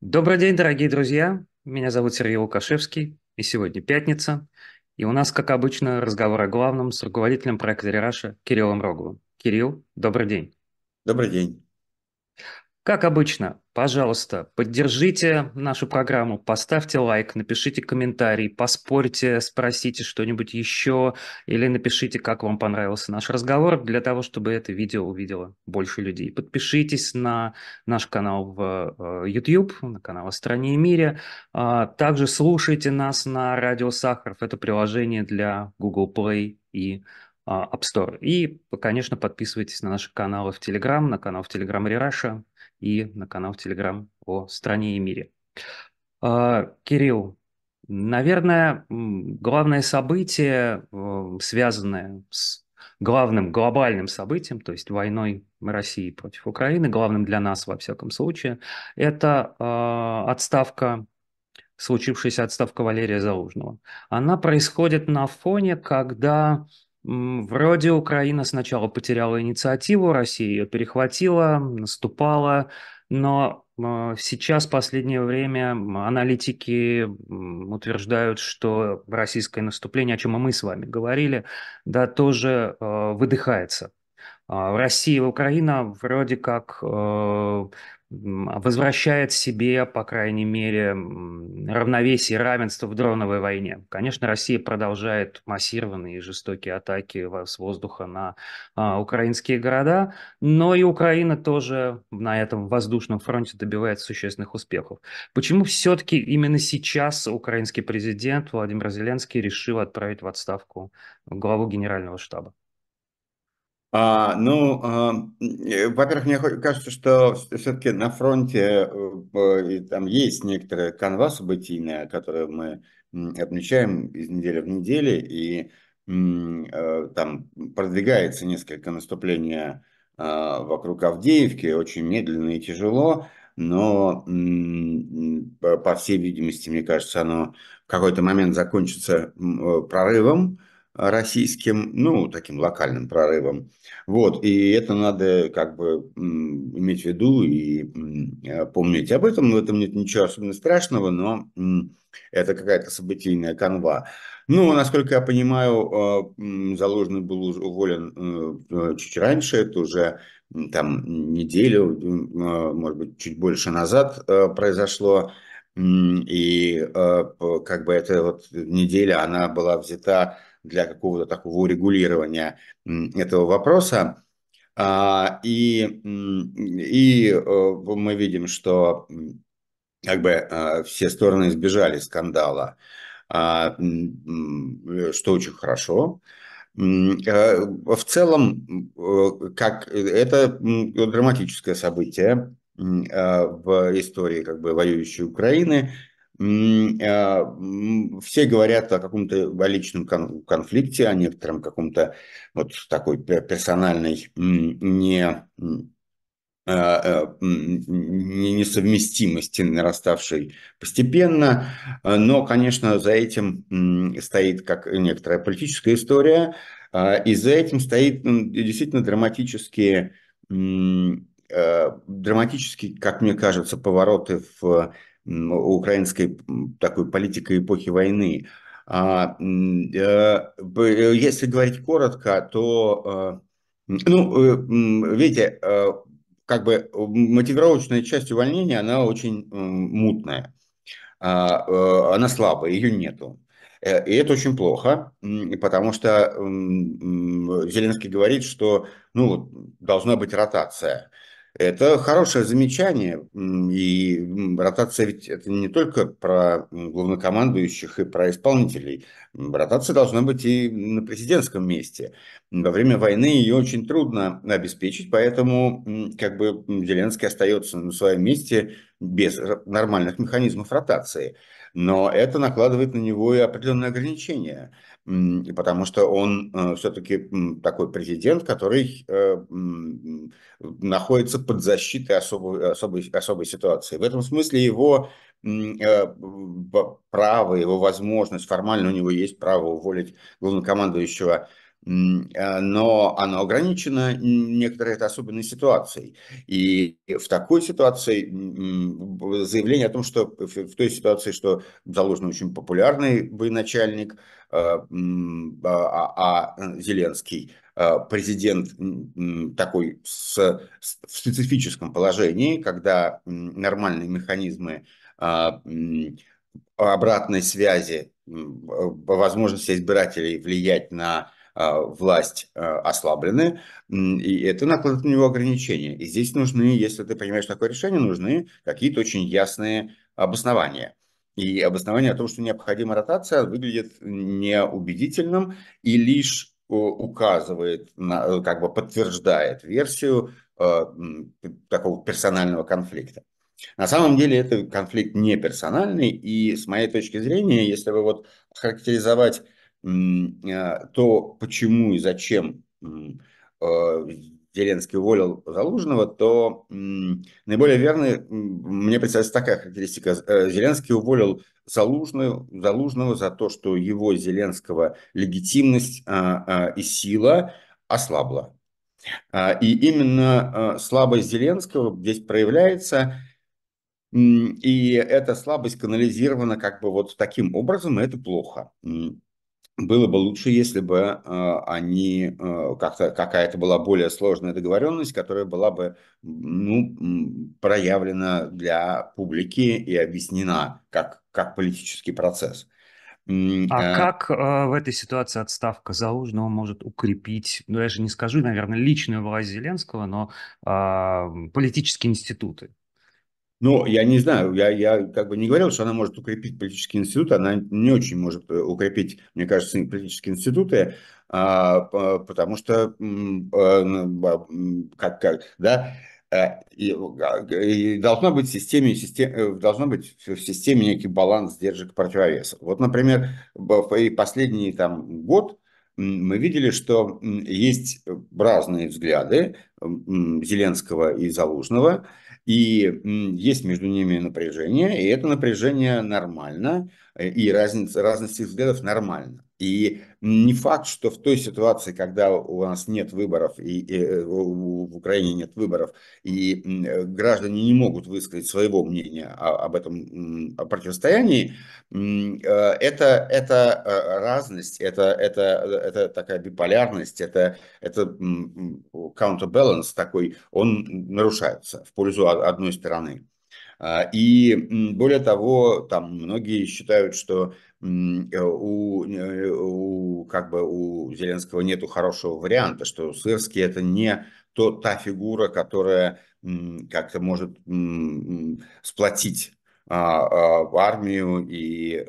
Добрый день, дорогие друзья. Меня зовут Сергей Лукашевский, и сегодня пятница. И у нас, как обычно, разговор о главном с руководителем проекта Рераша Кириллом Роговым. Кирилл, добрый день. Добрый день. Как обычно, пожалуйста, поддержите нашу программу, поставьте лайк, напишите комментарий, поспорьте, спросите что-нибудь еще или напишите, как вам понравился наш разговор, для того, чтобы это видео увидело больше людей. Подпишитесь на наш канал в э, YouTube, на канал «О стране и мире». А, также слушайте нас на Радио Сахаров, это приложение для Google Play и а, App Store. И, конечно, подписывайтесь на наши каналы в Telegram, на канал в Telegram Рераша и на канал в Telegram о стране и мире. А, Кирилл, наверное, главное событие, связанное с главным глобальным событием, то есть войной России против Украины, главным для нас, во всяком случае, это э, отставка, случившаяся отставка Валерия Залужного. Она происходит на фоне, когда Вроде Украина сначала потеряла инициативу, Россия ее перехватила, наступала, но а, сейчас, в последнее время, аналитики утверждают, что российское наступление, о чем и мы с вами говорили, да, тоже э, выдыхается. А, Россия и Украина вроде как э, возвращает себе, по крайней мере, равновесие и равенство в дроновой войне. Конечно, Россия продолжает массированные и жестокие атаки с воздуха на а, украинские города, но и Украина тоже на этом воздушном фронте добивается существенных успехов. Почему все-таки именно сейчас украинский президент Владимир Зеленский решил отправить в отставку главу генерального штаба? А, ну, а, э, во-первых, мне кажется, что все-таки на фронте э, там есть некоторая канва событийная, которую мы отмечаем из недели в неделю, и э, там продвигается несколько наступления а, вокруг Авдеевки, очень медленно и тяжело, но по всей видимости, мне кажется, оно в какой-то момент закончится прорывом, российским, ну, таким локальным прорывом. Вот, и это надо как бы иметь в виду и э, помнить об этом. В этом нет ничего особенно страшного, но это какая-то событийная канва. Ну, насколько я понимаю, э, Заложный был уволен э, чуть раньше, это уже там неделю, может быть, чуть больше назад произошло. И как бы эта вот неделя, она была взята для какого-то такого урегулирования этого вопроса. А, и, и э, мы видим, что как бы э, все стороны избежали скандала, а, что очень хорошо. Э, в целом, как это драматическое событие в истории как бы воюющей Украины, все говорят о каком-то личном конфликте, о некотором каком-то вот такой персональной не а, а, несовместимости, нараставшей постепенно, но, конечно, за этим стоит как некоторая политическая история, и за этим стоит действительно драматические, драматические, как мне кажется, повороты в украинской такой политикой эпохи войны. А, э, если говорить коротко, то, э, ну, э, видите, как бы мотивировочная часть увольнения, она очень мутная, а, она слабая, ее нету. И это очень плохо, потому что Зеленский говорит, что ну, должна быть ротация. Это хорошее замечание, и ротация ведь это не только про главнокомандующих и про исполнителей. Ротация должна быть и на президентском месте. Во время войны ее очень трудно обеспечить, поэтому как бы Зеленский остается на своем месте без нормальных механизмов ротации. Но это накладывает на него и определенные ограничения потому что он э, все-таки такой президент, который э, находится под защитой особой, особой, особой ситуации. В этом смысле его э, право, его возможность, формально у него есть право уволить главнокомандующего но оно ограничено некоторой это особенной ситуацией. И в такой ситуации заявление о том, что в той ситуации, что Залужный очень популярный военачальник, а, а, а Зеленский президент такой с, в специфическом положении, когда нормальные механизмы обратной связи, возможности избирателей влиять на власть а, ослаблены, и это накладывает на него ограничения. И здесь нужны, если ты принимаешь такое решение, нужны какие-то очень ясные обоснования. И обоснование о том, что необходима ротация, выглядит неубедительным и лишь указывает, на, как бы подтверждает версию э, такого персонального конфликта. На самом деле это конфликт не персональный, и с моей точки зрения, если бы вот характеризовать э, то, почему и зачем э, Зеленский уволил Залужного, то наиболее верной мне представляется такая характеристика. Э, Зеленский уволил Залужного, Залужного за то, что его Зеленского легитимность а, а, и сила ослабла. А, и именно слабость Зеленского здесь проявляется и эта слабость канализирована как бы вот таким образом, и это плохо. Было бы лучше, если бы э, они э, как-то какая-то была более сложная договоренность, которая была бы ну, проявлена для публики и объяснена как, как политический процесс. А э, как э, в этой ситуации отставка Залужного может укрепить, ну я же не скажу, наверное, личную власть Зеленского, но э, политические институты? Ну, я не знаю, я, я как бы не говорил, что она может укрепить политические институты, она не очень может э, укрепить, мне кажется, политические институты, а, потому что, а, как, как, да, э, и, и должна быть в системе, систем, э, должна быть в системе некий баланс сдержек противовесов. Вот, например, в последний там, год мы видели, что есть разные взгляды Зеленского и Залужного, и есть между ними напряжение, и это напряжение нормально, и разница, разность их взглядов нормальна. И не факт, что в той ситуации, когда у нас нет выборов, и, и э, в Украине нет выборов, и э, граждане не могут высказать своего мнения об этом о противостоянии, это, это разность, это, это, это такая биполярность, это, это counterbalance такой, он нарушается в пользу одной стороны. А, и более того, там многие считают, что э, у, э, у, как бы у Зеленского нету хорошего варианта, что Сырский это не то, та фигура, которая как-то может сплотить а, а, армию и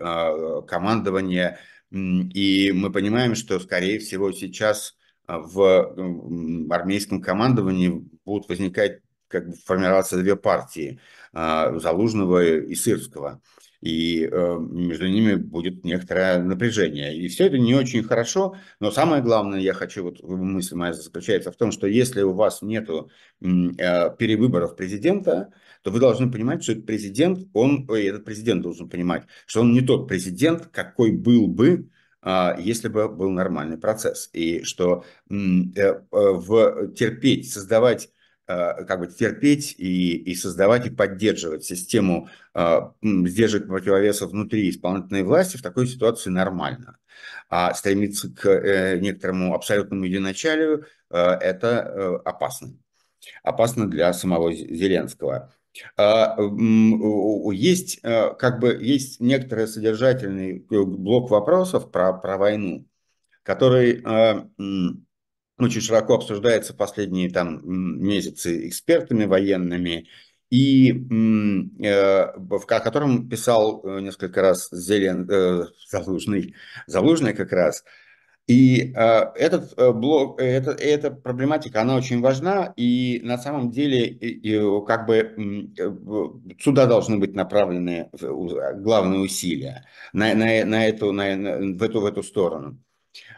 командование. И мы понимаем, что, скорее всего, сейчас в армейском командовании будут возникать как бы формироваться две партии Залужного и Сырского. И э, между ними будет некоторое напряжение. И все это не очень хорошо, но самое главное, я хочу, вот мысль моя заключается в том, что если у вас нет э, перевыборов президента, то вы должны понимать, что этот президент, он, ой, этот президент должен понимать, что он не тот президент, какой был бы, а, если бы был нормальный процесс. И что э, в терпеть, создавать как бы терпеть и, и создавать и поддерживать систему э, сдержек противовесов внутри исполнительной власти в такой ситуации нормально. А стремиться к э, некоторому абсолютному единоначалию э, это э, опасно. Опасно для самого Зеленского. А, есть, э, как бы, есть некоторый содержательный блок вопросов про, про войну, который очень широко обсуждается последние там месяцы экспертами военными, и э, в котором писал э, несколько раз Зелен, э, Залужный, Залужный как раз. И э, этот э, блок, это, эта проблематика, она очень важна, и на самом деле и, и, как бы э, сюда должны быть направлены главные усилия на, на, на эту, на, в, эту, в эту сторону.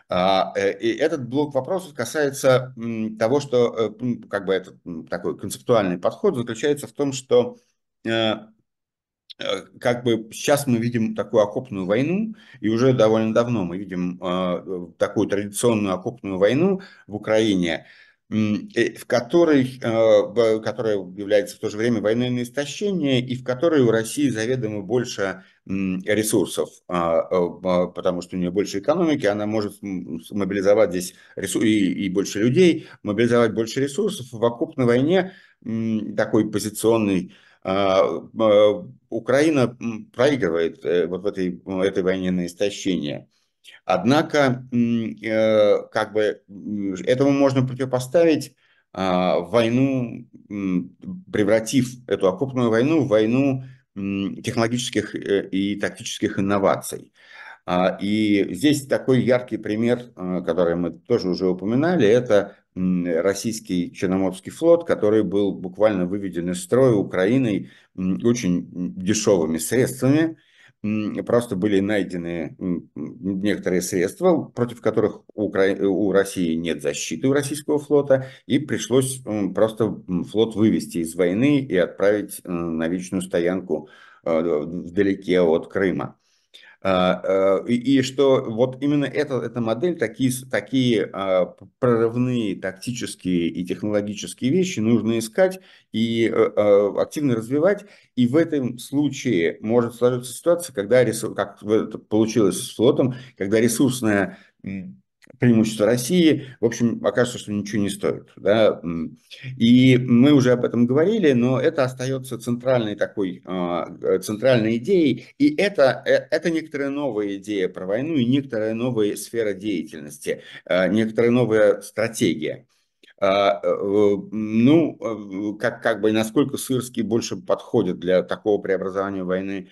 А, э, и этот блок вопросов касается того, что э, как бы этот такой концептуальный подход заключается в том, что э, как бы сейчас мы видим такую окопную войну, и уже довольно давно мы видим такую традиционную окопную войну в Украине, в которой, которая является в то же время войной на истощение, и в которой у России заведомо больше ресурсов, а, потому что у нее больше экономики, она может мобилизовать здесь ресурсы и, и больше людей, мобилизовать больше ресурсов в окопной войне, такой позиционный а, а, Украина проигрывает э, вот в этой, этой войне на истощение. Однако, э, как бы этому можно противопоставить а, войну, превратив эту окопную войну в войну технологических э, и тактических инноваций. И здесь такой яркий пример, который мы тоже уже упоминали, это российский Черноморский флот, который был буквально выведен из строя Украиной очень дешевыми средствами. Просто были найдены некоторые средства, против которых у, Укра... у России нет защиты у российского флота, и пришлось просто флот вывести из войны и отправить на вечную стоянку э, вдалеке от Крыма. А, а, и, что вот именно эта, эта модель, такие, такие а, прорывные тактические и технологические вещи нужно искать и активно развивать. И в этом случае может сложиться ситуация, когда, как получилось с флотом, когда ресурсная преимущество России, в общем, окажется, что ничего не стоит. Да? И мы уже об этом говорили, но это остается центральной такой, а, центральной идеей, и это, э, это некоторая новая идея про войну и некоторая новая сфера деятельности, а, некоторая новая стратегия. А, э, ну, э, как, как бы насколько Сырский больше подходит для такого преобразования войны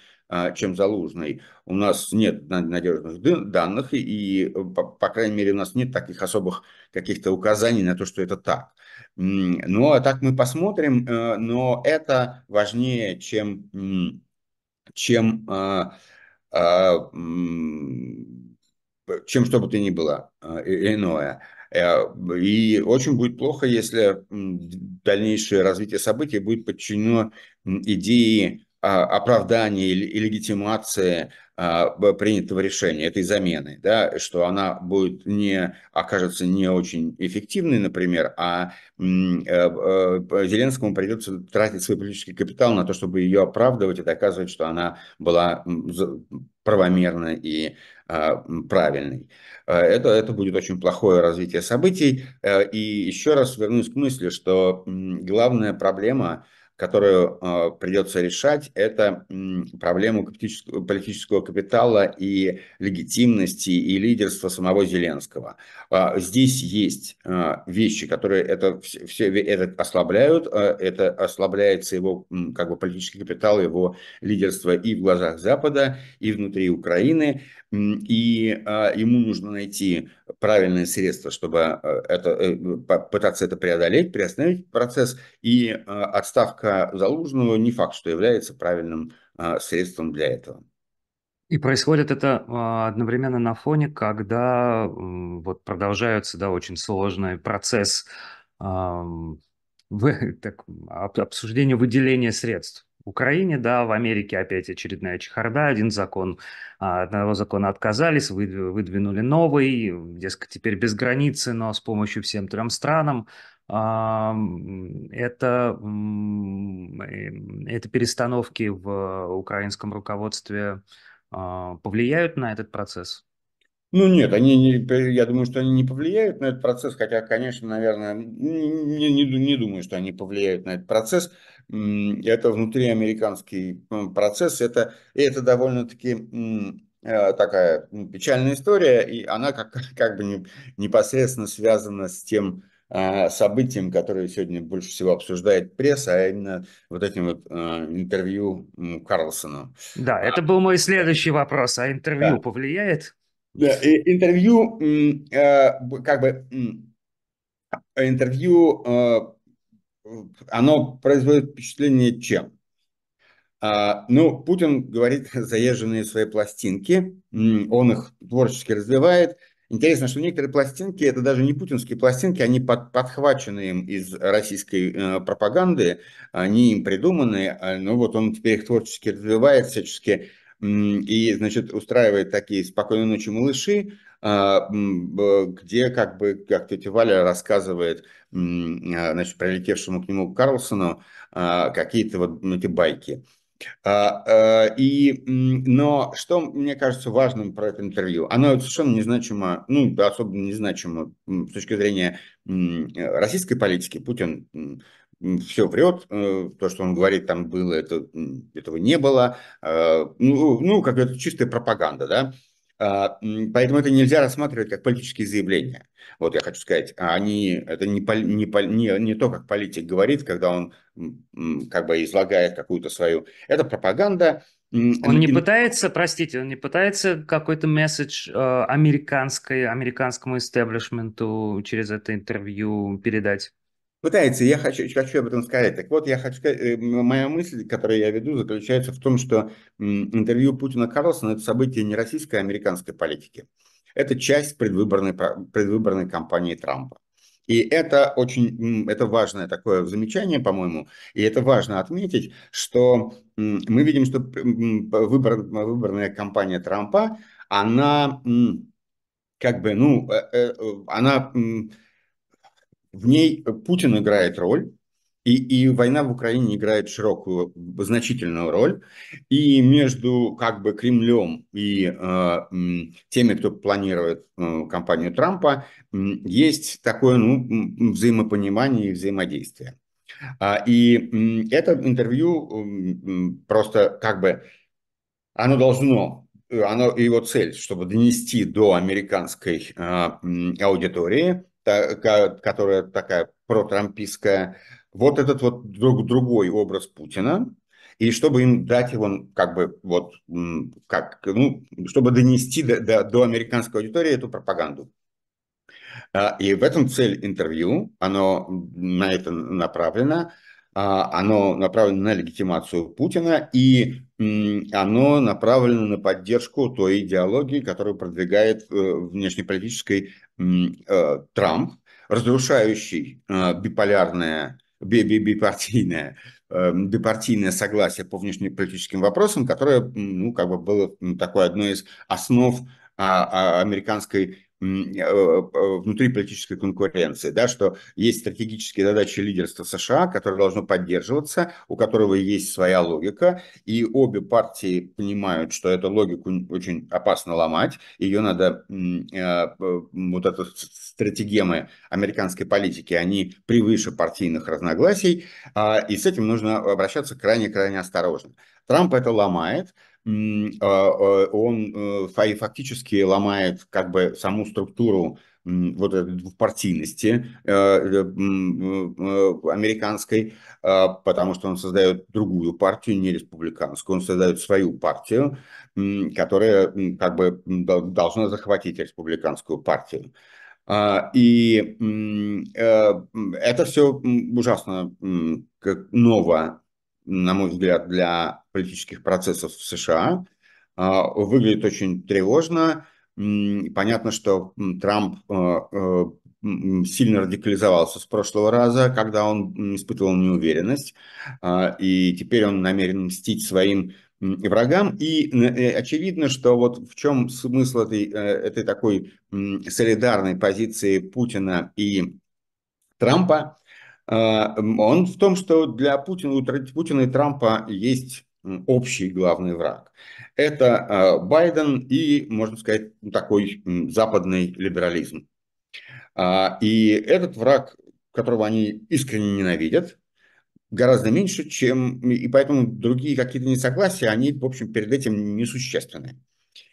чем Залужный. У нас нет надежных данных, и, по, по крайней мере, у нас нет таких особых каких-то указаний на то, что это так. Ну, а так мы посмотрим, э, но это важнее, чем, чем, а, а, чем что бы то ни было иное. Э, и очень будет плохо, если дальнейшее развитие событий будет подчинено идее а, оправдание или легитимация а, принятого решения, этой замены, да, что она будет не, окажется не очень эффективной, например, а э, э, Зеленскому придется тратить свой политический капитал на то, чтобы ее оправдывать и доказывать, что она была правомерной и а, правильной. Это, это будет очень плохое развитие событий. Э, и еще раз вернусь к мысли, что главная проблема – которую э, придется решать, это проблему политического капитала и легитимности и лидерства самого Зеленского. Э, здесь есть э, вещи, которые это все это ослабляют, э, это ослабляется его как бы политический капитал, его лидерство и в глазах Запада, и внутри Украины и а, ему нужно найти правильное средство, чтобы а, это, пытаться это преодолеть, приостановить процесс, и а, отставка Залужного не факт, что является правильным средством для этого. И происходит это одновременно на фоне, когда вот продолжается да, очень сложный процесс в, так, обсуждения выделения средств. В Украине, да, в Америке опять очередная чехарда, один закон, а, одного закона отказались, выдвинули новый, дескать, теперь без границы, но с помощью всем трем странам. Это, это перестановки в украинском руководстве а, повлияют на этот процесс? Ну нет, они не, я думаю, что они не повлияют на этот процесс, хотя, конечно, наверное, не, не, не думаю, что они повлияют на этот процесс. Это внутриамериканский процесс, это, это довольно-таки э, такая печальная история, и она как, как бы непосредственно связана с тем а, событием, которое сегодня больше всего обсуждает пресса, а именно вот этим вот а, интервью Карлсону. Да, это был мой следующий вопрос. А интервью да. повлияет? Да, интервью, э, как бы, интервью, э, оно производит впечатление чем? А, ну, Путин говорит заезженные свои пластинки, он их творчески развивает, Интересно, что некоторые пластинки, это даже не путинские пластинки, они под, подхвачены им из российской э, пропаганды, они им придуманы, э, но вот он теперь их творчески развивает всячески, и, значит, устраивает такие «Спокойной ночи, малыши», а, где как бы, как тетя Валя рассказывает, а, значит, прилетевшему к нему Карлсону какие-то вот эти байки. И, но что мне кажется важным про это интервью? Оно совершенно незначимо, ну, особо незначимо с точки зрения российской политики. Путин все врет, э, то, что он говорит, там было, это, этого не было. Ну, ну как это чистая пропаганда, да. А, поэтому это нельзя рассматривать как политические заявления. Вот я хочу сказать, они, это не, не, не, не то, как политик говорит, когда он как бы излагает какую-то свою... Это пропаганда. Он не пытается, простите, он не пытается какой-то месседж э, американской, американскому истеблишменту через это интервью передать? Пытается, я хочу, хочу об этом сказать. Так вот, я хочу сказать, э, моя мысль, которую я веду, заключается в том, что интервью Путина Карлсона – это событие не российской, а американской политики. Это часть предвыборной, предвыборной кампании Трампа. И это очень, это важное такое замечание, по-моему, и это важно отметить, что мы видим, что выбор, выборная кампания Трампа, она как бы, ну, э, э, она в ней Путин играет роль, и, и война в Украине играет широкую, значительную роль. И между как бы Кремлем и э, теми, кто планирует э, кампанию Трампа, э, есть такое ну, взаимопонимание и взаимодействие. А, и э, это интервью э, просто как бы оно должно оно, его цель, чтобы донести до американской э, аудитории которая такая протрампийская, вот этот вот друг, другой образ Путина, и чтобы им дать его, как бы, вот, как, ну, чтобы донести до, до, до американской аудитории эту пропаганду. А, и в этом цель интервью, оно на это направлено, а, оно направлено на легитимацию Путина, и оно направлено на поддержку той идеологии, которую продвигает э, внешнеполитической Трамп, разрушающий э, биполярное, бипартийное, бипартийное согласие по внешнеполитическим вопросам, которое ну, как бы было такой одной из основ а, а, американской Э, э, внутри политической конкуренции, да, что есть стратегические задачи лидерства США, которые должно поддерживаться, у которого есть своя логика, и обе партии понимают, что эту логику очень опасно ломать, ее надо, э, вот эту стратегемы американской политики, они превыше партийных разногласий, а, и с этим нужно обращаться крайне-крайне осторожно. Трамп это ломает, он э, фактически ломает как бы саму структуру вот этой двухпартийности э, э, американской, а, потому что он создает другую партию, не республиканскую, он создает свою партию, которая как бы должна захватить республиканскую партию. И это все ужасно ново на мой взгляд, для политических процессов в США. А, выглядит очень тревожно. Понятно, что Трамп а, а, сильно радикализовался с прошлого раза, когда он испытывал неуверенность, и теперь он намерен мстить своим врагам. И э, очевидно, что вот в чем смысл этой, э, этой такой солидарной позиции Путина и Трампа, а, он в том, что для Путина, у Путина и Трампа есть общий главный враг. Это а, Байден и, можно сказать, такой западный либерализм. А, и этот враг, которого они искренне ненавидят, гораздо меньше, чем... И поэтому другие какие-то несогласия, они, в общем, перед этим несущественны.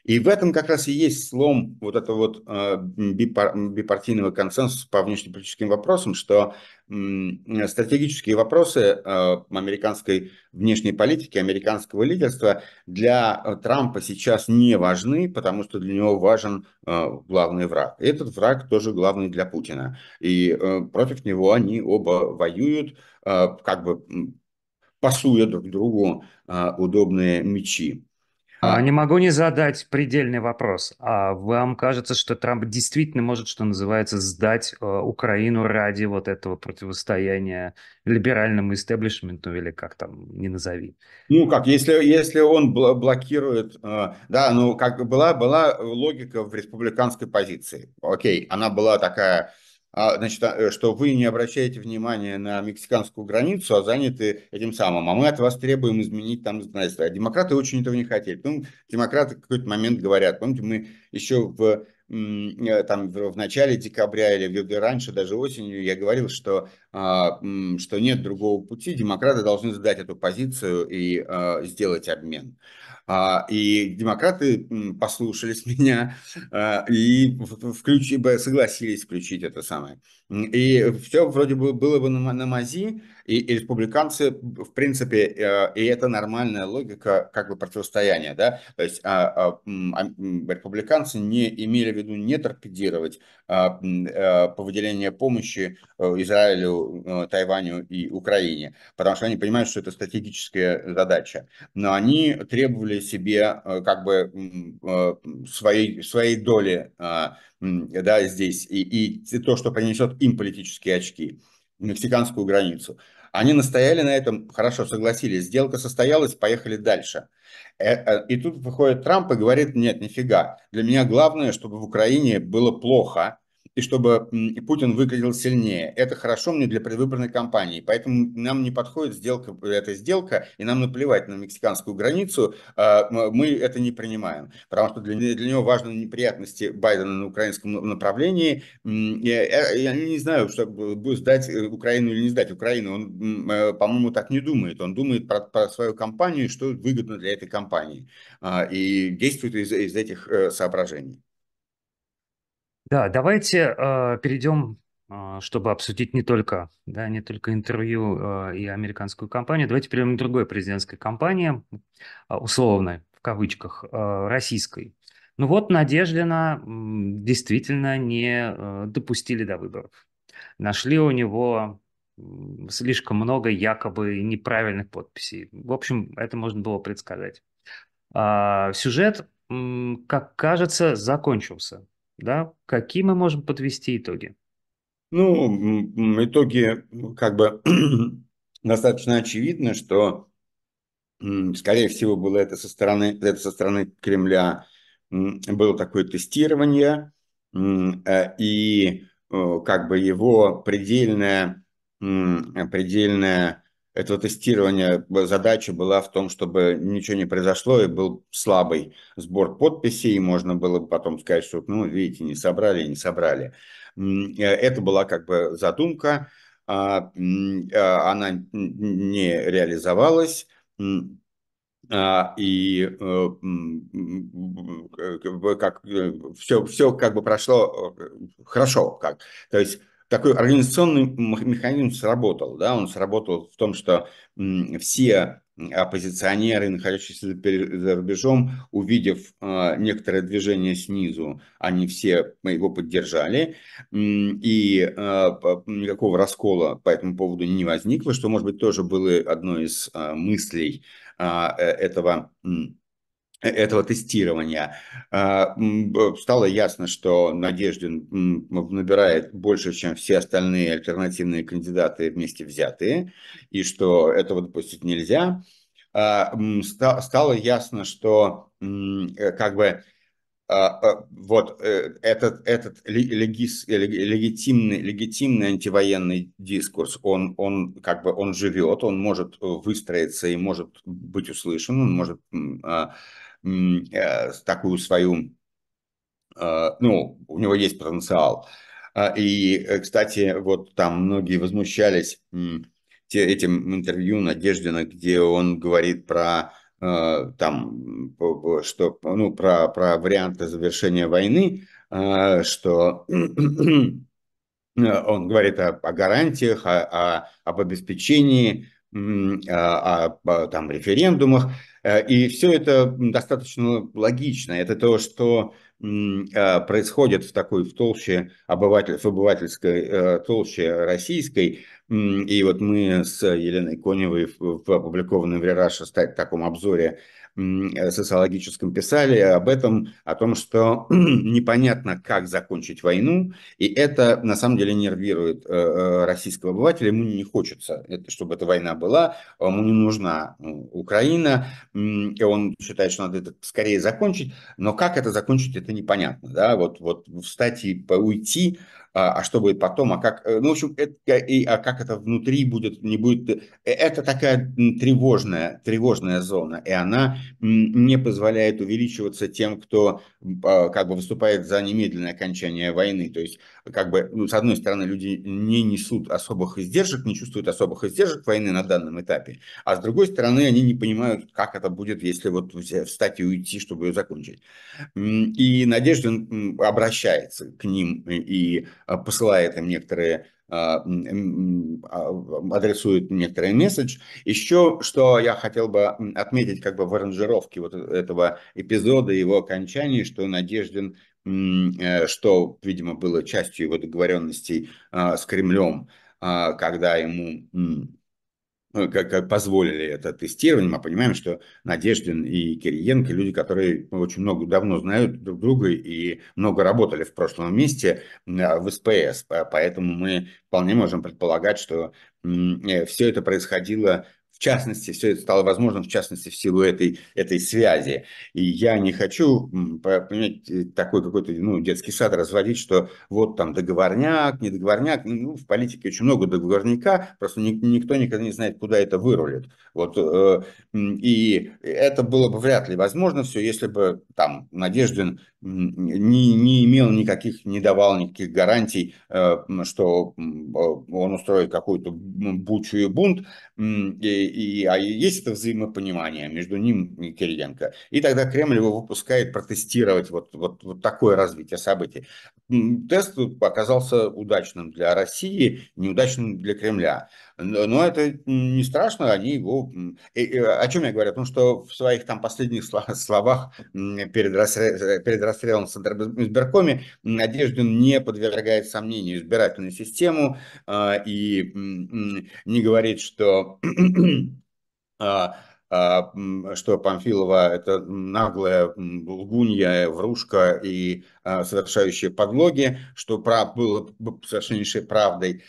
И в этом как раз и есть слом вот этого вот э, бипартийного консенсуса по внешнеполитическим вопросам, что стратегические вопросы э, американской внешней политики, американского лидерства для э, Трампа сейчас не важны, потому что для него важен главный враг. И этот враг тоже главный для Путина. И против него они оба воюют, как бы пасуя друг другу удобные мечи. А, не могу не задать предельный вопрос. А вам кажется, что Трамп действительно может, что называется, сдать э, Украину ради вот этого противостояния либеральному истеблишменту или как там, не назови? Ну как, если, если он блокирует, э, да, ну как была, была логика в республиканской позиции. Окей, она была такая а, значит, а, что вы не обращаете внимания на мексиканскую границу, а заняты этим самым. А мы от вас требуем изменить там законодательство. А демократы очень этого не хотели. Ну, демократы в какой-то момент говорят, помните, мы еще в э, там в начале декабря или раньше, даже осенью, я говорил, что, а, что нет другого пути, демократы должны сдать эту позицию и сделать обмен. А, и демократы послушались меня а, и включи, согласились включить это самое. И все вроде бы было бы на, на мази, и, и республиканцы, в принципе, и это нормальная логика как бы противостояния, да, то есть а, а, а, республиканцы не имели в виду не торпедировать а, а, по выделению помощи э, Израилю, Тайваню и Украине, потому что они понимают, что это стратегическая задача, но они требовали себе как бы своей, своей доли да, здесь, и, и то, что принесет им политические очки, мексиканскую границу. Они настояли на этом, хорошо, согласились, сделка состоялась, поехали дальше. Э, э, и тут выходит Трамп и говорит, нет, нифига, для меня главное, чтобы в Украине было плохо, и чтобы Путин выглядел сильнее. Это хорошо мне для предвыборной кампании. Поэтому нам не подходит сделка, эта сделка, и нам наплевать на мексиканскую границу. А, мы это не принимаем. Потому что для, для него важны неприятности Байдена на украинском направлении. Я, я не знаю, что будет сдать э, Украину или не сдать Украину. Он, э, по-моему, так не думает. Он думает про, про свою кампанию, что выгодно для этой кампании. А, и действует из, из этих э, соображений. Да, давайте э, перейдем, э, чтобы обсудить не только, да, не только интервью э, и американскую кампанию, давайте перейдем к другой президентской кампании, э, условной, в кавычках, э, российской. Ну вот Надеждина действительно не э, допустили до выборов. Нашли у него слишком много якобы неправильных подписей. В общем, это можно было предсказать. А, сюжет, как кажется, закончился да, какие мы можем подвести итоги? Ну, итоги как бы достаточно очевидны, что, скорее всего, было это со стороны, это со стороны Кремля, было такое тестирование, э, и как бы его предельная, предельная этого тестирования задача была в том, чтобы ничего не произошло, и был слабый сбор подписей, и можно было бы потом сказать, что, ну, видите, не собрали, не собрали. Э, это была как бы задумка, а, а, она не реализовалась, а, и э, как все, все как бы прошло э, хорошо, как, то есть такой организационный механизм сработал. Да? Он сработал в том, что все оппозиционеры, находящиеся за рубежом, увидев э, некоторое движение снизу, они все его поддержали, и э, никакого раскола по этому поводу не возникло, что, может быть, тоже было одной из э, мыслей этого этого тестирования, а, стало ясно, что Надеждин набирает больше, чем все остальные альтернативные кандидаты вместе взятые, и что этого допустить нельзя. А, стало ясно, что э, как бы а, вот э, этот, этот легис, легитимный, легитимный антивоенный дискурс, он, он как бы он живет, он может выстроиться и может быть услышан, он может Э, такую свою, э, ну, у него есть потенциал. А, и, э, кстати, вот там многие возмущались этим интервью Надеждина, где он говорит про там, что, ну, про, про варианты завершения войны, что он говорит о, о гарантиях, о, о, об обеспечении, о, о там, референдумах. Э, и все это достаточно логично. Это то, что э, происходит в такой в толще обыватель, в обывательской э, толще российской, И вот мы с Еленой Коневой в опубликованном в Рераша в таком обзоре социологическом писали об этом, о том, что непонятно, как закончить войну, и это на самом деле нервирует э, э, российского обывателя, ему не хочется, чтобы эта война была, ему не нужна Украина, и он считает, что надо это скорее закончить, но как это закончить, это непонятно, да, вот, вот встать и уйти, а, а что будет потом, а как, э, ну, в общем, это, и, а как это внутри будет, не будет, э, это такая тревожная, тревожная зона, и она не позволяет увеличиваться тем, кто а, как бы выступает за немедленное окончание войны, то есть, как бы, ну, с одной стороны, люди не несут особых издержек, не чувствуют особых издержек войны на данном этапе, а с другой стороны, они не понимают, как это будет, если вот встать и уйти, чтобы ее закончить. И Надежда обращается к ним и посылает им некоторые а, а, адресует некоторый месседж. Еще, что я хотел бы отметить как бы в аранжировке вот этого эпизода, его окончании, что Надеждин, э, что, видимо, было частью его договоренностей с Кремлем, когда ему как, как позволили это тестирование, мы понимаем, что Надеждин и Кириенко люди, которые очень много давно знают друг друга и много работали в прошлом месте в СПС, поэтому мы вполне можем предполагать, что э, все это происходило в частности, все это стало возможным, в частности, в силу этой, этой связи. И я не хочу, понимаете, э, такой какой-то ну, детский сад разводить, что вот там договорняк, не договорняк. Ну, в политике очень много договорняка, просто никто никогда не знает, куда это вырулит. Вот, э, и это было бы вряд ли возможно все, если бы там Надеждин не, не имел никаких, не давал никаких гарантий, э, что он устроит какую-то бучу и бунт, и, и, а есть это взаимопонимание между ним и Кириенко. И тогда Кремль его выпускает протестировать вот, вот, вот такое развитие событий. Тест оказался удачным для России, неудачным для Кремля. Но это не страшно, они его... О чем я говорю? О том, что в своих там последних словах перед, расстрел... перед расстрелом в Центральном Надеждин не подвергает сомнению избирательную систему а, и не говорит, что а, а, что Памфилова это наглая лгунья, врушка и а, совершающая подлоги, что прав, было совершеннейшей правдой,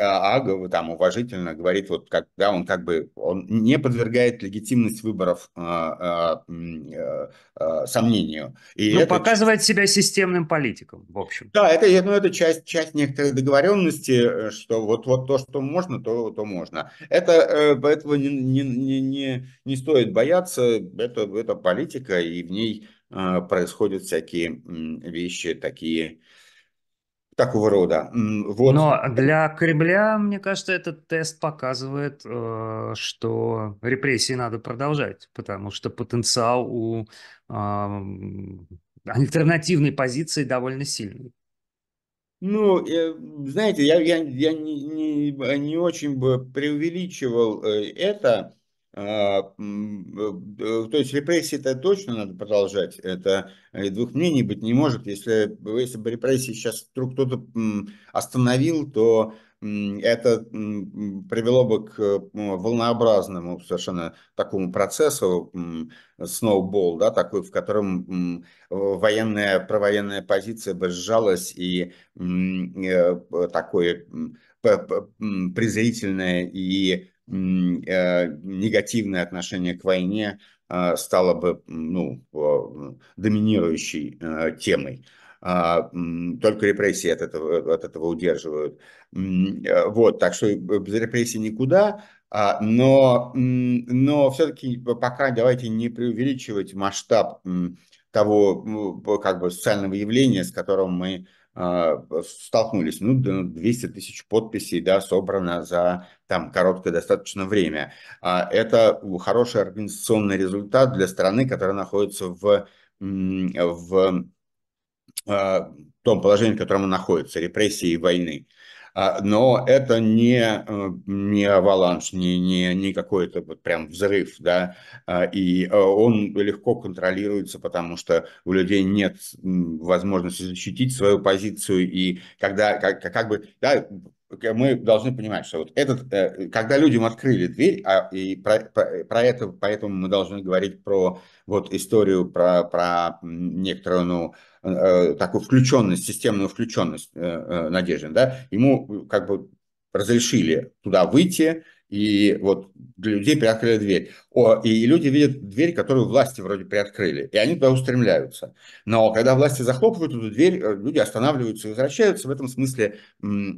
а, там уважительно говорит, вот когда он как бы он не подвергает легитимность выборов а, а, а, сомнению. И ну, это показывает себя системным политиком, в общем. Да, это, ну, это часть, часть некоторой договоренности, э, что вот, вот то, что можно, то, то можно. Это, э, этого не, не, не не, стоит бояться, это, это политика, и в ней э, происходят всякие вещи такие, такого рода. Вот. Но для Кремля, мне кажется, этот тест показывает, э, что репрессии надо продолжать, потому что потенциал у э, альтернативной позиции довольно сильный. Ну, знаете, я, я, я не, не, не очень бы преувеличивал это. А, э, то есть репрессии это точно надо продолжать, это э, двух мнений быть не может. Если, если бы репрессии сейчас вдруг кто-то остановил, то это привело бы к волнообразному совершенно такому процессу, сноубол, да, такой, в котором военная, провоенная позиция бы сжалась и э, такое презрительное и Э, негативное отношение к войне э, стало бы ну, доминирующей э, темой. А, только репрессии от этого, от этого удерживают. Вот, так что без репрессий никуда, а, но, но все-таки пока давайте не преувеличивать масштаб того как бы социального явления, с которым мы столкнулись. Ну, 200 тысяч подписей, да, собрано за там короткое достаточно время. А, это хороший организационный результат для страны, которая находится в, в а, том положении, в котором она находится, репрессии и войны. А, но это не, э, не аваланш, не, не, не какой-то вот прям взрыв, да, а, и э, он легко контролируется, потому что у людей нет возможности защитить свою позицию, и когда, как, как бы, да, мы должны понимать, что вот этот, э, когда людям открыли дверь, а, и про, про, про это, поэтому мы должны говорить про вот историю про, про некоторую, ну, э, такую включенность, системную включенность Надежды, да, ему как бы разрешили туда выйти, и вот для людей приоткрыли дверь. О, и люди видят дверь, которую власти вроде приоткрыли, и они туда устремляются. Но когда власти захлопывают эту дверь, э, люди останавливаются и возвращаются. В этом смысле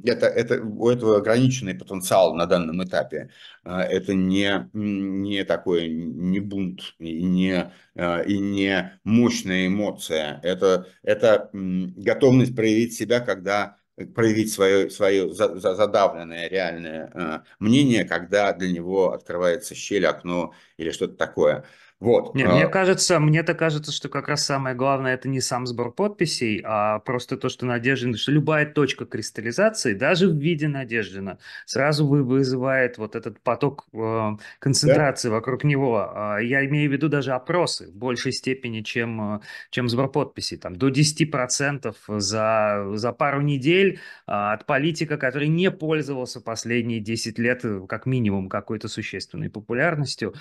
это, это, у этого ограниченный потенциал на данном этапе. Э, это не, не такой, не бунт, и не, э, и не мощная эмоция. Это, это готовность проявить себя, когда проявить свое, свое задавленное реальное э, мнение, когда для него открывается щель, окно или что-то такое. Вот. Не, мне а кажется, мне-то кажется, что как раз самое главное это не сам сбор подписей, а просто то, что Надеждина, что любая точка кристаллизации, даже в виде Надеждина, сразу вызывает вот этот поток э, концентрации да? вокруг него. А я имею в виду даже опросы в большей степени, чем, э, чем сбор подписей. Там до 10% за, за пару недель а, от политика, который не пользовался последние 10 лет э, как минимум какой-то существенной популярностью.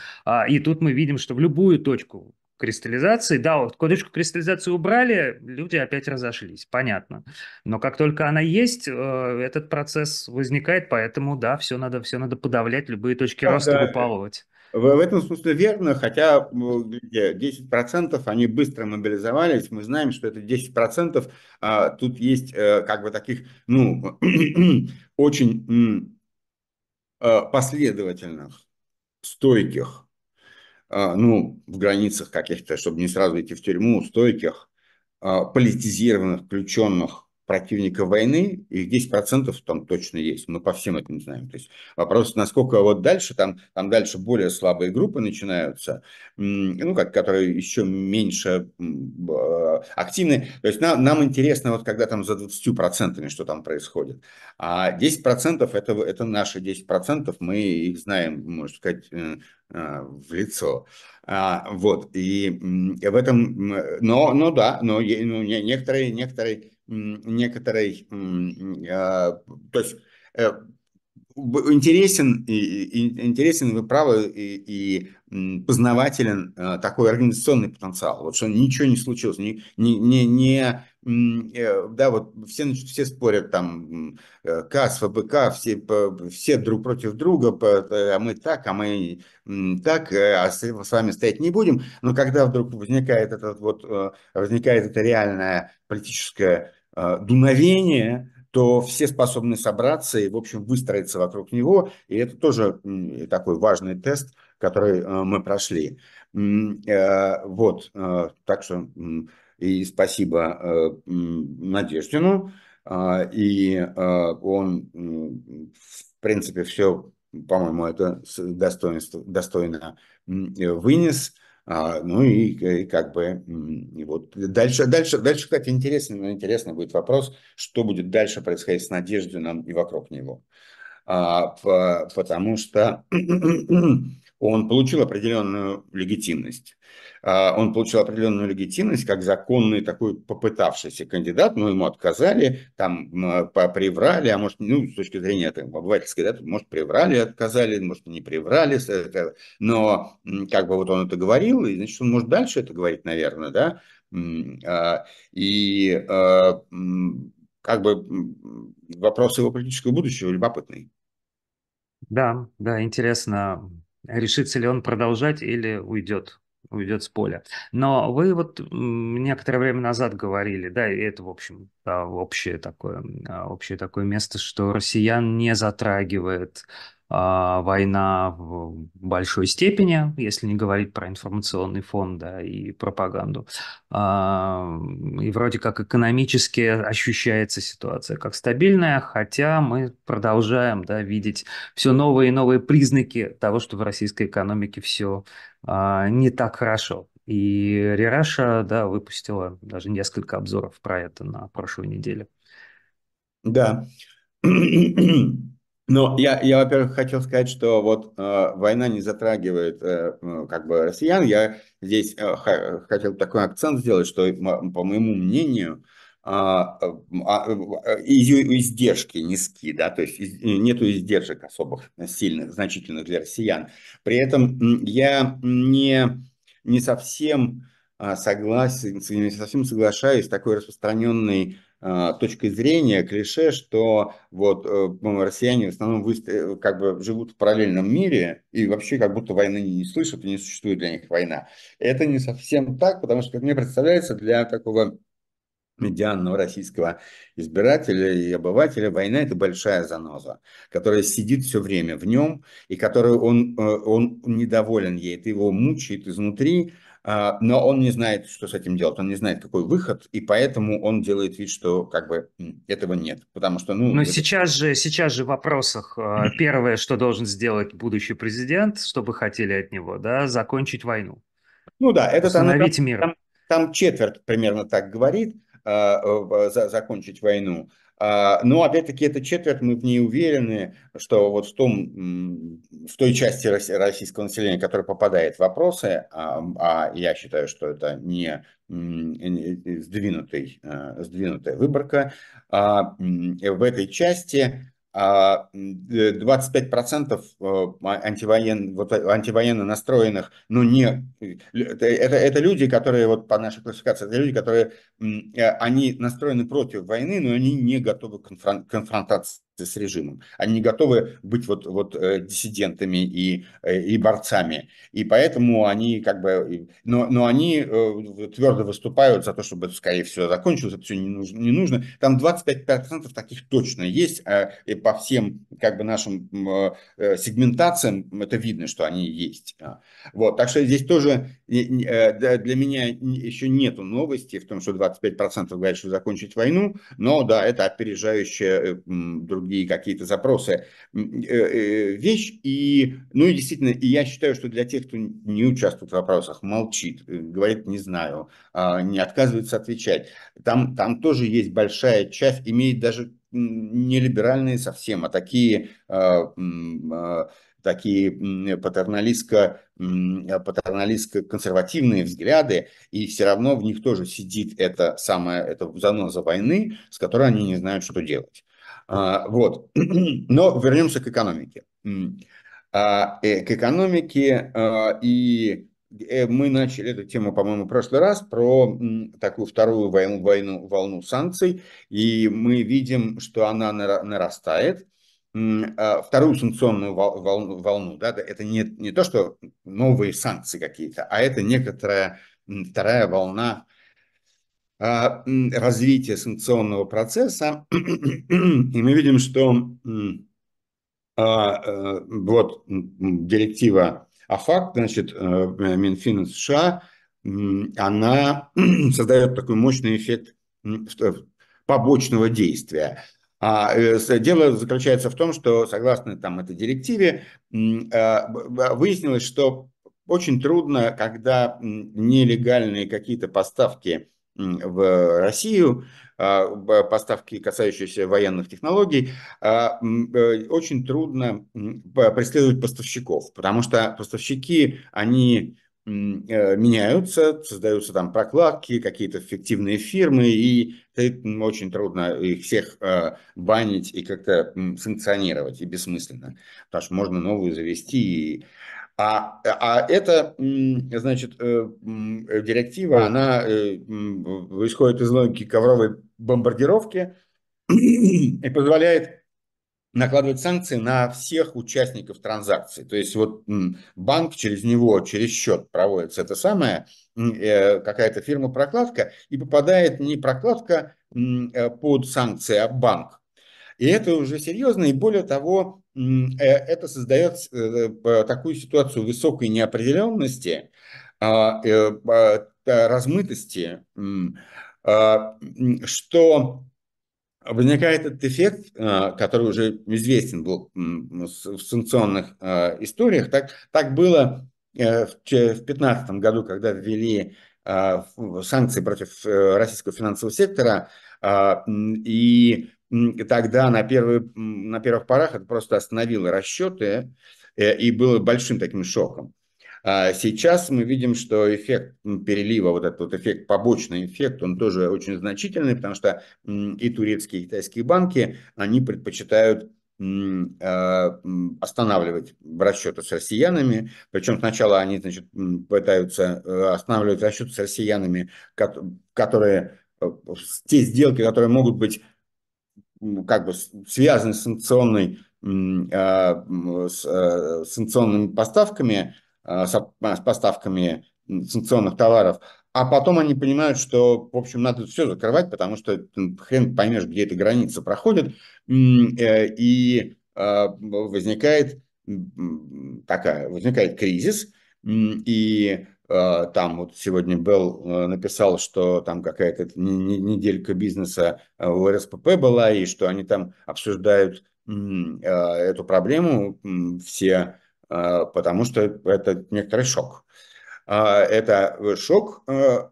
И тут мы видим, что в любую точку кристаллизации. Да, вот точку кристаллизации убрали, люди опять разошлись, понятно. Но как только она есть, э, этот процесс возникает, поэтому да, все надо, все надо подавлять, любые точки да, роста да. выпалывать. В, этом смысле верно, хотя 10% они быстро мобилизовались, мы знаем, что это 10%, а, тут есть а, как бы таких, ну, очень а, последовательных, стойких ну, в границах каких-то, чтобы не сразу идти в тюрьму, стойких, а, политизированных, включенных противников войны, их 10% там точно есть, мы по всем этим знаем. То есть вопрос, насколько вот дальше, там, там дальше более слабые группы начинаются, ну, как, которые еще меньше а, активны. То есть нам, нам интересно, вот когда там за 20% что там происходит. А 10% это, это наши 10%, мы их знаем, можно сказать, э, э, в лицо. А, вот, и в этом, но, но да, но ну, некоторые, некоторые некоторой, а, то есть э, интересен, интересен, вы правы, и, и познавателен э, такой организационный потенциал. Вот что ничего не случилось, не, не, не, э, да, вот все, все спорят там, КАС, ФБК, все, все друг против друга, а мы так, а мы так, а с вами стоять не будем. Но когда вдруг возникает этот вот, возникает эта реальная политическая дуновение, то все способны собраться и, в общем, выстроиться вокруг него. И это тоже такой важный тест, который э, мы прошли. Э, вот, так что и спасибо Надеждину. И он, в принципе, все, по-моему, это достоинство, достойно вынес. А, ну и, и как бы и вот дальше, дальше, дальше, кстати, интересный, интересный будет вопрос, что будет дальше происходить с Надеждином и вокруг него. А, по, потому что он получил определенную легитимность. А, он получил определенную легитимность как законный такой попытавшийся кандидат, но ему отказали, там приврали, а может, ну, с точки зрения там, обывательской, да, может, приврали, отказали, может, не приврали, но как бы вот он это говорил, и значит, он может дальше это говорить, наверное, да, а, и а, как бы вопрос его политического будущего любопытный. Да, да, интересно, решится ли он продолжать или уйдет уйдет с поля. Но вы вот некоторое время назад говорили, да, и это, в общем, общее такое, а, общее такое место, что россиян не затрагивает война в большой степени, если не говорить про информационный фон да, и пропаганду. А, и вроде как экономически ощущается ситуация как стабильная, хотя мы продолжаем да, видеть все новые и новые признаки того, что в российской экономике все а, не так хорошо. И Рераша да, выпустила даже несколько обзоров про это на прошлой неделе. Да. Но я, я во-первых, хотел сказать, что вот э, война не затрагивает э, как бы россиян. Я здесь э, хотел такой акцент сделать, что, по моему мнению, а, а, издержки низкие, да, то есть нету издержек особых, сильных, значительных для россиян. При этом я не, не совсем согласен, не совсем соглашаюсь с такой распространенной точкой зрения, клише, что вот э, россияне в основном выстро... как бы живут в параллельном мире и вообще как будто войны не слышат и не существует для них война. Это не совсем так, потому что, как мне представляется, для такого медианного российского избирателя и обывателя война – это большая заноза, которая сидит все время в нем, и которую он, э, он недоволен ей, это его мучает изнутри, а, но он не знает, что с этим делать, он не знает, какой выход, и поэтому он делает вид, что как бы этого нет, потому что, ну... Но это... сейчас же, сейчас же в вопросах э, первое, что должен сделать будущий президент, чтобы хотели от него, да, закончить войну. Ну да, это Установить там, мир. Там, там четверть примерно так говорит, Э, закончить войну. А, но опять-таки эта четверть, мы в ней уверены, что вот в, том, в той части российского населения, которая попадает в вопросы, а, а я считаю, что это не сдвинутый, э, сдвинутая выборка, а, в этой части 25% а, э, антивоен, вот, антивоенно настроенных, но не... Это, это люди, которые, вот по нашей классификации, это люди, которые, э, они настроены против войны, но они не готовы к конфронтации с режимом. Они не готовы быть вот, вот э, диссидентами и, э, и борцами. И поэтому они как бы... Но, но они э, твердо выступают за то, чтобы, скорее всего, закончилось, это все не нужно. Не нужно. Там 25% таких точно есть. И по всем как бы нашим сегментациям это видно, что они есть. А. Вот. Так что здесь тоже для меня еще нету новости в том, что 25% говорят, что закончить войну, но да, это опережающая другие другие какие-то запросы э, э, вещь. И, ну и действительно, и я считаю, что для тех, кто не участвует в вопросах, молчит, э, говорит «не знаю», а, не отказывается отвечать, там, там тоже есть большая часть, имеет даже не либеральные совсем, а такие а, а, такие патерналистско, патерналистско консервативные взгляды, и все равно в них тоже сидит эта самая эта заноза войны, с которой они не знают, что делать. А, вот. Но вернемся к экономике. А, э, к экономике а, и э, мы начали эту тему, по-моему, в прошлый раз про такую вторую войну, войну, волну санкций, и мы видим, что она нарастает. Вторую санкционную волну, волну да, это не, не то, что новые санкции какие-то, а это некоторая вторая волна а, развития санкционного процесса, и мы видим, что а, э, вот директива АФАК, значит, э, Минфина США, она создает такой мощный эффект побочного действия. А э, дело заключается в том, что согласно там, этой директиве выяснилось, что очень трудно, когда нелегальные какие-то поставки в Россию, а, поставки, касающиеся военных технологий, а, э, очень трудно преследовать поставщиков, потому что поставщики, они э, меняются, создаются там прокладки, какие-то фиктивные фирмы, и очень трудно их всех э, банить и как-то санкционировать, и бессмысленно, потому что можно новую завести а, а эта, значит, э, директива, она э, исходит из логики ковровой бомбардировки и позволяет накладывать санкции на всех участников транзакции. То есть вот банк через него, через счет проводится это самое, э, какая-то фирма-прокладка, и попадает не прокладка под санкции, а банк. И это уже серьезно, и более того, Э, это создает э, такую ситуацию высокой неопределенности, а, э, размытости, а, что возникает этот эффект, а, который уже известен был в санкционных историях. Так, так было в 2015 году, когда ввели санкции против российского финансового сектора, и тогда на, первый, на первых порах это просто остановило расчеты э, и было большим таким шоком. А сейчас мы видим, что эффект перелива, вот этот вот эффект, побочный эффект, он тоже очень значительный, потому что и турецкие, и китайские банки, они предпочитают а, останавливать расчеты с россиянами, причем сначала они значит, пытаются э, останавливать расчеты с россиянами, которые э, те сделки, которые могут быть как бы связаны с санкционной а, с э, санкционными поставками, с поставками санкционных товаров, а потом они понимают, что, в общем, надо все закрывать, потому что хрен поймешь, где эта граница проходит, э, и а, возникает такая, возникает кризис, и там вот сегодня э, написал, что там какая-то неделька бизнеса у РСПП была, и что они там обсуждают эту проблему все а, потому что это некоторый шок. А, это шок, а,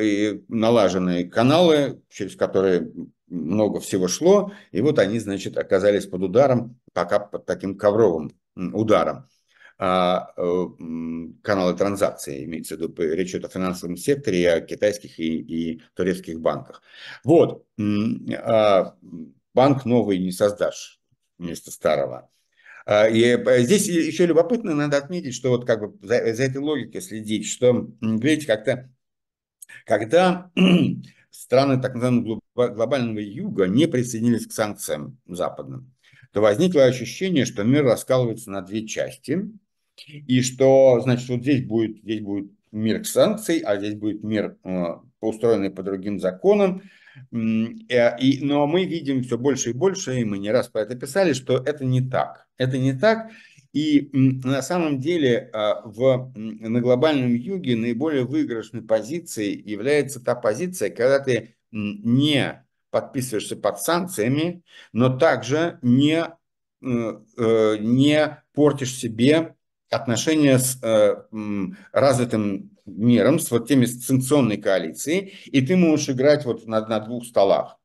и налаженные каналы, через которые много всего шло, и вот они, значит, оказались под ударом, пока под таким ковровым ударом. А, каналы транзакций, имеется в виду, речь идет о финансовом секторе, о китайских и, и турецких банках. Вот, банк новый не создашь вместо старого. А, и э, здесь еще любопытно, надо отметить, что вот как бы за, за этой логикой следить, что, видите, как-то, когда страны так называемого глобального юга не присоединились к санкциям западным, то возникло ощущение, что мир раскалывается на две части, и что, значит, вот здесь будет, здесь будет мир санкций, а здесь будет мир, э, устроенный по другим законам, и, но мы видим все больше и больше, и мы не раз про это писали, что это не так. Это не так. И на самом деле а, в, на глобальном юге наиболее выигрышной позицией является та позиция, когда ты не подписываешься под санкциями, но также не, э, э, не портишь себе отношения с развитым миром, с вот теми санкционной коалицией, и ты можешь играть вот на, на двух столах.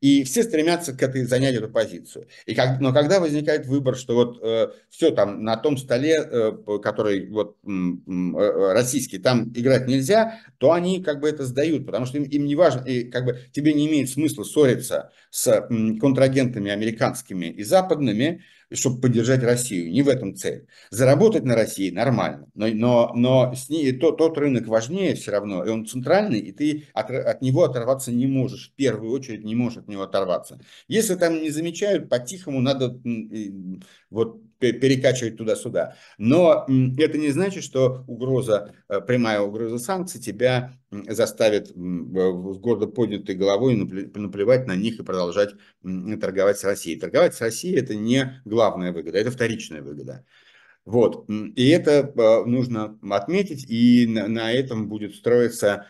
И все стремятся к этой занять эту позицию. И как, но когда возникает выбор, что вот э, все там на том столе, э, который вот э, российский, там играть нельзя, то они как бы это сдают, потому что им, им не важно, и как бы тебе не имеет смысла ссориться с м, контрагентами американскими и западными, чтобы поддержать Россию. Не в этом цель. Заработать на России нормально, но, но, но с ней, то, тот рынок важнее все равно, и он центральный, и ты от, от него оторваться не можешь. В первую очередь не можешь от него оторваться. Если там не замечают, по-тихому надо вот перекачивать туда-сюда. Но это не значит, что угроза, э, прямая угроза санкций тебя заставит с гордо поднятой головой наплевать на них и продолжать торговать с Россией. Торговать с Россией – это не главная выгода, это вторичная выгода. Вот. И это э, нужно отметить, и на этом будет строиться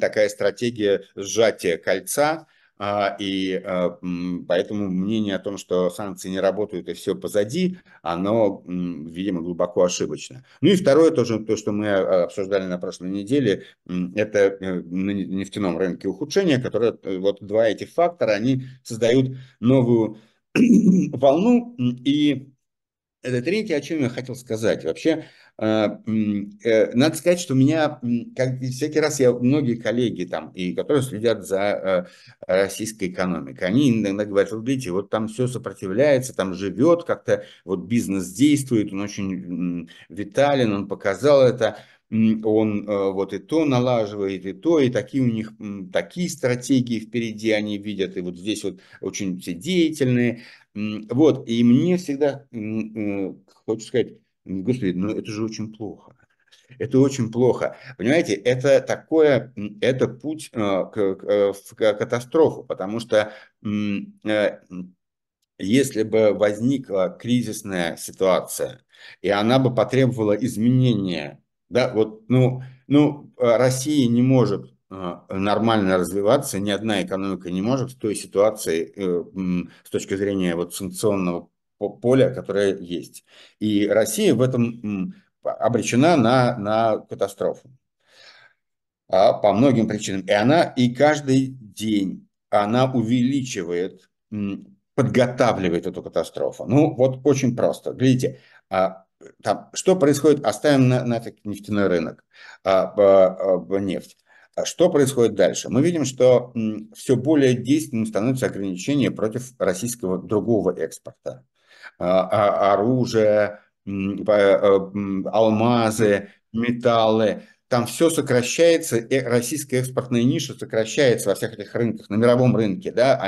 такая стратегия сжатия кольца, и а, поэтому мнение о том, что санкции не работают и все позади, оно, видимо, глубоко ошибочно. Ну и второе, тоже то, что мы а, обсуждали на прошлой неделе, это э, на нефтяном рынке ухудшение, которое, э, вот два этих фактора, они создают новую волну. И это третье, о чем я хотел сказать. Вообще, а, э, надо сказать, что у меня, как всякий раз я, многие коллеги там, и которые следят за э, российской экономикой, они иногда говорят, вот видите, вот там все сопротивляется, там живет как-то, вот бизнес действует, он очень витален, он показал это, он э, вот и то налаживает, и то, и такие у них, такие стратегии впереди они видят, и вот здесь вот очень все деятельные. Вот, и мне всегда, хочу сказать, Господи, ну это же очень плохо. Это очень плохо. Понимаете, это такое, это путь э, к, к, э, в катастрофу, потому что э, если бы возникла кризисная ситуация, и она бы потребовала изменения, да, вот, ну, ну, Россия не может нормально развиваться, ни одна экономика не может в той ситуации с точки зрения вот санкционного поля, которое есть. И Россия в этом обречена на, на катастрофу а, по многим причинам. И она и каждый день она увеличивает, подготавливает эту катастрофу. Ну, вот очень просто. Видите, а, там, что происходит, оставим на, на нефтяной рынок, а, нефть. Что происходит дальше? Мы видим, что все более действенным становится ограничение против российского другого экспорта. Оружие, алмазы, металлы там все сокращается, и российская экспортная ниша сокращается во всех этих рынках, на мировом рынке, да,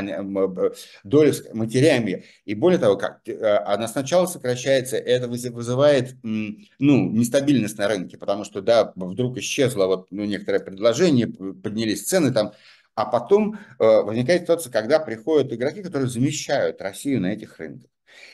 доля мы теряем ее. И более того, как э, она сначала сокращается, это вызывает ну, нестабильность на рынке, потому что, да, вдруг исчезло вот, ну, некоторое предложение, поднялись цены там, а потом э, возникает ситуация, когда приходят игроки, которые замещают Россию на этих рынках.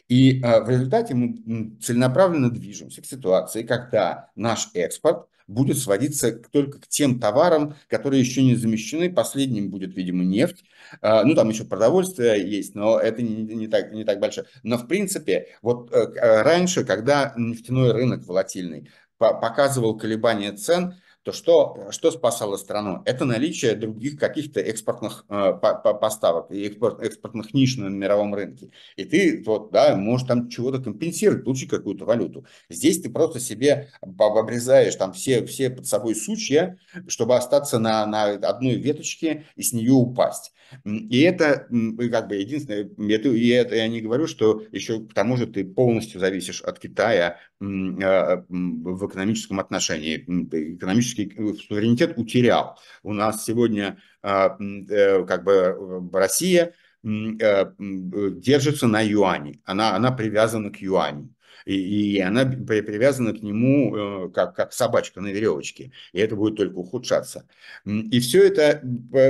И э, в результате мы целенаправленно движемся к ситуации, когда наш экспорт будет сводиться только к тем товарам, которые еще не замещены. Последним будет, видимо, нефть. А, ну, там еще продовольствие есть, но это не, не, так, не так большое. Но, в принципе, вот э, раньше, когда нефтяной рынок волатильный показывал колебания цен, то что, что спасало страну? Это наличие других каких-то экспортных э, поставок и экспорт, экспортных ниш на мировом рынке. И ты вот, да, можешь там чего-то компенсировать, получить какую-то валюту. Здесь ты просто себе обрезаешь там все, все под собой сучья, чтобы остаться на, на одной веточке и с нее упасть. И это как бы единственное, это, и это я не говорю, что еще к тому же ты полностью зависишь от Китая в экономическом отношении. Экономический э, суверенитет утерял. У нас сегодня а, э, как бы Россия держится на юане, она, она привязана к юаню и, и она привязана к нему э, как, как собачка на веревочке, и это будет только ухудшаться. И все это,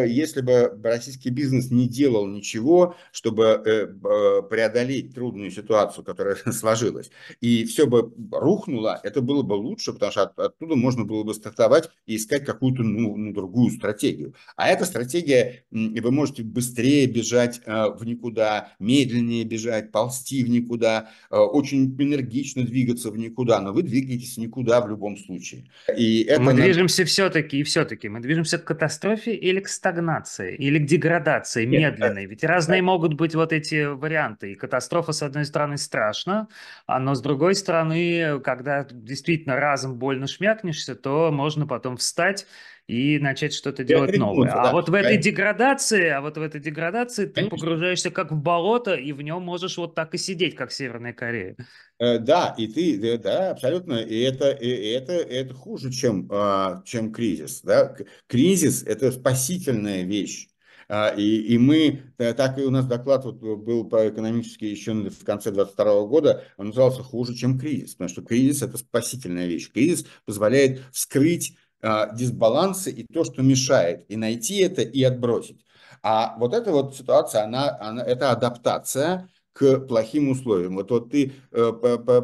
если бы российский бизнес не делал ничего, чтобы э, преодолеть трудную ситуацию, которая сложилась, и все бы рухнуло, это было бы лучше, потому что от, оттуда можно было бы стартовать и искать какую-то ну, ну, другую стратегию. А эта стратегия, вы можете быстрее бежать э, в никуда, медленнее бежать, ползти в никуда, очень энергично энергично двигаться в никуда, но вы двигаетесь никуда в любом случае. И это мы движемся все-таки и все-таки. Мы движемся к катастрофе или к стагнации, или к деградации Нет, медленной. Ведь разные да. могут быть вот эти варианты. И катастрофа, с одной стороны, страшно, а но с другой стороны, когда действительно разом больно шмякнешься, то можно потом встать и начать что-то делать новое. А да, а вот в этой деградации, а вот в этой деградации ты погружаешься как в болото, и в нем можешь вот так и сидеть, как Северная Корея. Э, да, и ты, да, абсолютно, и это, и это, это хуже, чем, а, чем кризис. Да? Кризис – это спасительная вещь. А, и, и мы, э, так и у нас доклад вот был по экономически еще в конце 2022 года, он назывался «Хуже, чем кризис», потому что кризис – это спасительная вещь. Кризис позволяет вскрыть дисбалансы и то, что мешает, и найти это, и отбросить. А вот эта вот ситуация, она, она, это адаптация, к плохим условиям. Вот, вот ты э,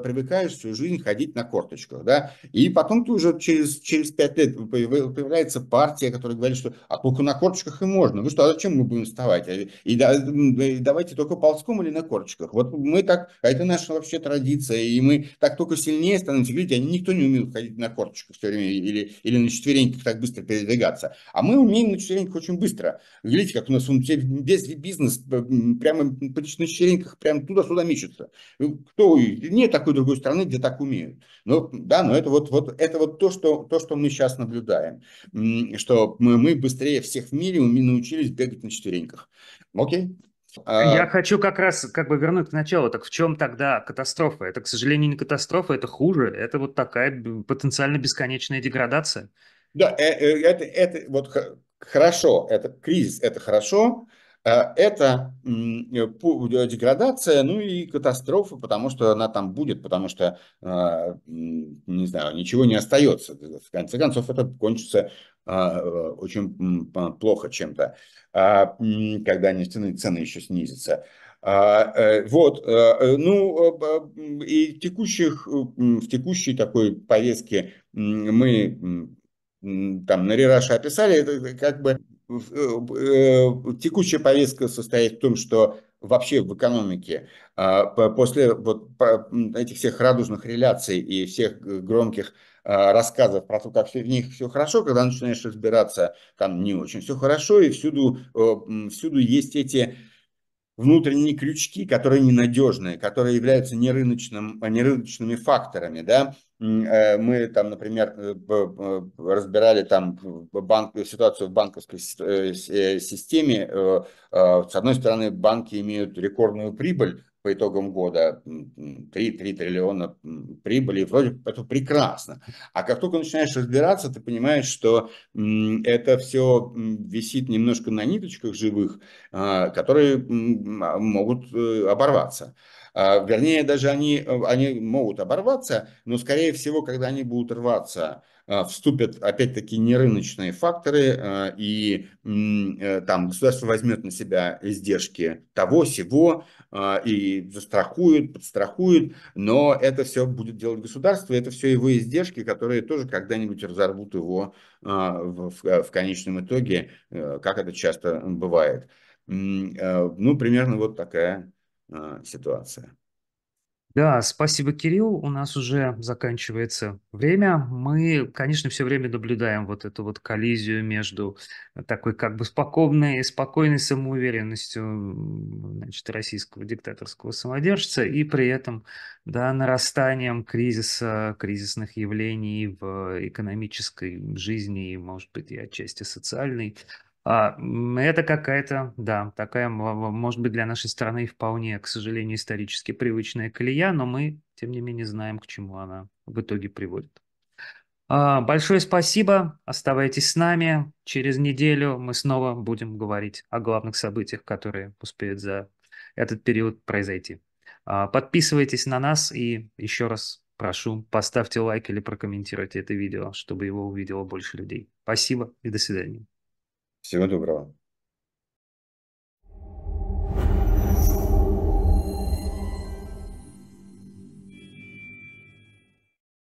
привыкаешь всю жизнь ходить на корточках, да, и потом ты уже через, через пять лет появляется партия, которая говорит, что а только на корточках и можно. Ну что, а зачем мы будем вставать? И, и, и давайте только ползком или на корточках. Вот мы так, а это наша вообще традиция, и мы так только сильнее становимся. Видите, они никто не умеет ходить на корточках все время или, или на четвереньках так быстро передвигаться. А мы умеем на четвереньках очень быстро. Видите, как у нас весь бизнес прямо на четвереньках прям туда-сюда мечется. Кто, нет такой другой страны, где так умеют. Но, да, но это вот, вот, это вот то, что, то, что мы сейчас наблюдаем. Что мы, мы быстрее всех в мире научились бегать на четвереньках. Окей? А Я хочу как раз как бы вернуть к началу. Так в чем тогда катастрофа? Это, к сожалению, не катастрофа, это хуже. Это вот такая потенциально бесконечная деградация. Да, э, э, это, это вот хорошо, это кризис, это хорошо, это э, деградация, ну и катастрофа, потому что она там будет, потому что, э, не знаю, ничего не остается. В конце концов, это кончится очень плохо чем-то, а, когда нефтяные цены еще снизятся. А, вот, ну, и текущих, в текущей такой повестке мы там на Рераше описали, это как бы Э, э, текущая повестка состоит в том, что вообще в экономике а, после вот этих всех радужных реляций и всех громких а, рассказов про то, как в них все хорошо, когда начинаешь разбираться, там не очень все хорошо, и всюду, всюду есть эти внутренние крючки, которые ненадежные, которые являются нерыночным, нерыночными факторами, да, э, мы там, например, э, разбирали там банк, ситуацию в банковской системе. С одной стороны, банки имеют рекордную прибыль, по итогам года 3, 3 триллиона прибыли, вроде это прекрасно. А как только начинаешь разбираться, ты понимаешь, что это все висит немножко на ниточках живых, а, которые могут э, оборваться. А, вернее, даже они, они могут оборваться, но, скорее всего, когда они будут рваться, а, вступят опять-таки нерыночные факторы, а, и э, там государство возьмет на себя издержки того, сего, а, и застрахует, подстрахует, но это все будет делать государство, это все его издержки, которые тоже когда-нибудь разорвут его в, в конечном итоге, э, как это часто бывает. Э, ну, примерно вот такая ситуация. Да, спасибо, Кирилл. У нас уже заканчивается время. Мы, конечно, все время наблюдаем вот эту вот коллизию между такой как бы спокойной, спокойной самоуверенностью значит, российского диктаторского самодержца и при этом да, нарастанием кризиса, кризисных явлений в экономической жизни и, может быть, и отчасти социальной. А, это какая-то, да, такая, может быть, для нашей страны вполне, к сожалению, исторически привычная колея, но мы, тем не менее, знаем, к чему она в итоге приводит. А, большое спасибо, оставайтесь с нами. Через неделю мы снова будем говорить о главных событиях, которые успеют за этот период произойти. А, подписывайтесь на нас и еще раз прошу, поставьте лайк или прокомментируйте это видео, чтобы его увидело больше людей. Спасибо и до свидания. Всего доброго.